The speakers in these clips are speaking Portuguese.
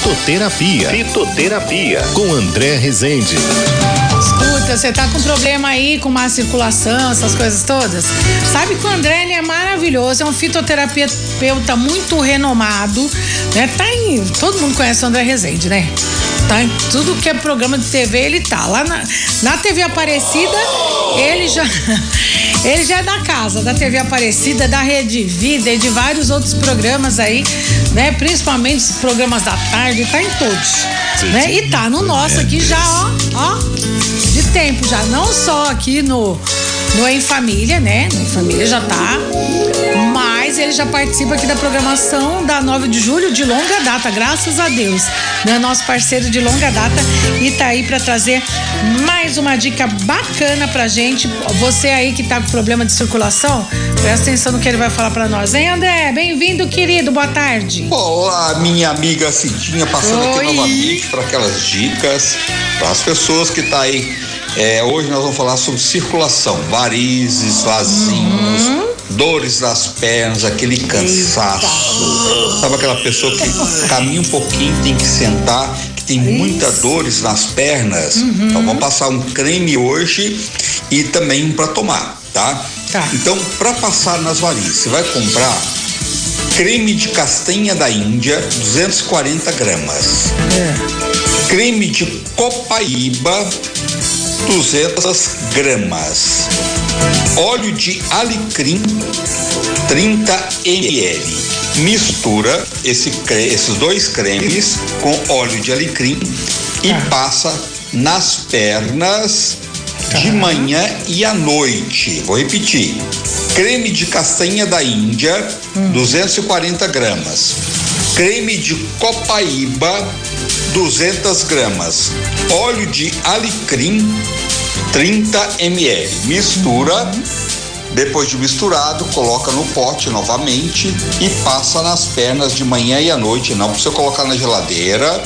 Fitoterapia. Fitoterapia. Com André Rezende. Escuta, você tá com problema aí com má circulação, essas coisas todas? Sabe que o André ele é maravilhoso, é um fitoterapeuta muito renomado, né? Tá em. Todo mundo conhece o André Rezende, né? Tá em tudo que é programa de TV, ele tá. Lá na, na TV Aparecida, ele já. Ele já é da casa, da TV Aparecida, da Rede Vida e de vários outros programas aí, né? Principalmente os programas da tarde, tá em todos. Né? E tá no nosso aqui já, ó, ó, de tempo já. Não só aqui no, no Em Família, né? No Em Família já tá. Mas ele já participa aqui da programação da 9 de julho de longa data, graças a Deus. Né? Nosso parceiro de longa data e tá aí para trazer mais uma dica bacana pra gente. Você aí que tá com problema de circulação, presta atenção no que ele vai falar para nós. Hein, André? Bem-vindo, querido. Boa tarde. Olá, minha amiga Cidinha, passando Oi. aqui novamente para aquelas dicas para as pessoas que tá aí. É, hoje nós vamos falar sobre circulação, varizes, vasinhos, Uhum. Dores nas pernas, aquele cansaço. Sabe aquela pessoa que caminha um pouquinho, tem que sentar, que tem muita dores nas pernas? Uhum. Então vamos passar um creme hoje e também um para tomar, tá? Tá. Então, para passar nas varizes, você vai comprar creme de castanha da Índia, 240 gramas. Creme de copaíba, 200 gramas. Óleo de alecrim, 30 ml. Mistura esse esses dois cremes com óleo de alecrim e passa nas pernas de manhã e à noite. Vou repetir. Creme de castanha da Índia, 240 gramas. Creme de copaíba, 200 gramas. Óleo de alecrim, 30 ml. Mistura. Depois de misturado, coloca no pote novamente e passa nas pernas de manhã e à noite. Não precisa colocar na geladeira.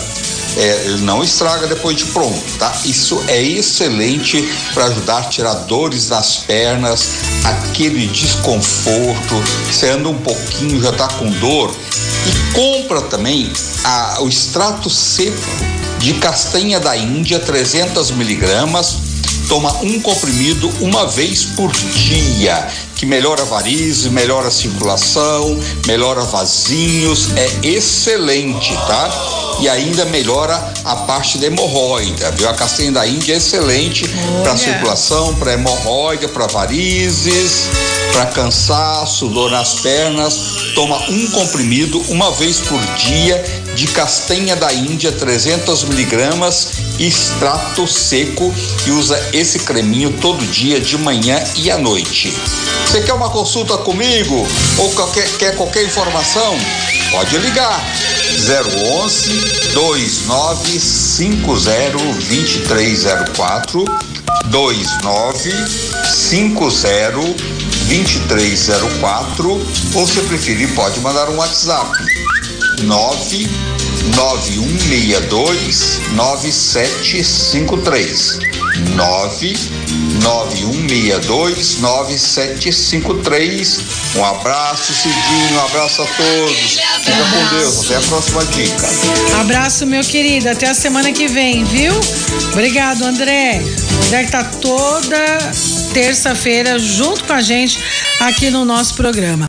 É, não estraga depois de pronto, tá? Isso é excelente para ajudar a tirar dores das pernas, aquele desconforto. Você anda um pouquinho, já tá com dor. E compra também a- o extrato seco de castanha da Índia, 300 miligramas. Toma um comprimido uma vez por dia, que melhora varizes, melhora a circulação, melhora vasinhos, é excelente, tá? E ainda melhora a parte da hemorroida, viu? A castanha da Índia é excelente para circulação, para hemorroida, para varizes, para cansaço, dor nas pernas. Toma um comprimido uma vez por dia de castanha da Índia, 300 miligramas, extrato seco e usa esse creminho todo dia, de manhã e à noite. Você quer uma consulta comigo ou qualquer, quer qualquer informação? Pode ligar. 011 2950 2304 2950 2304 ou se preferir pode mandar um WhatsApp 99162 9753 99162 9753 Um abraço, Cidinho, um abraço a todos. Fica com Deus, até a próxima dica. Abraço, meu querido. Até a semana que vem, viu? Obrigado, André. André que tá toda terça-feira junto com a gente aqui no nosso programa.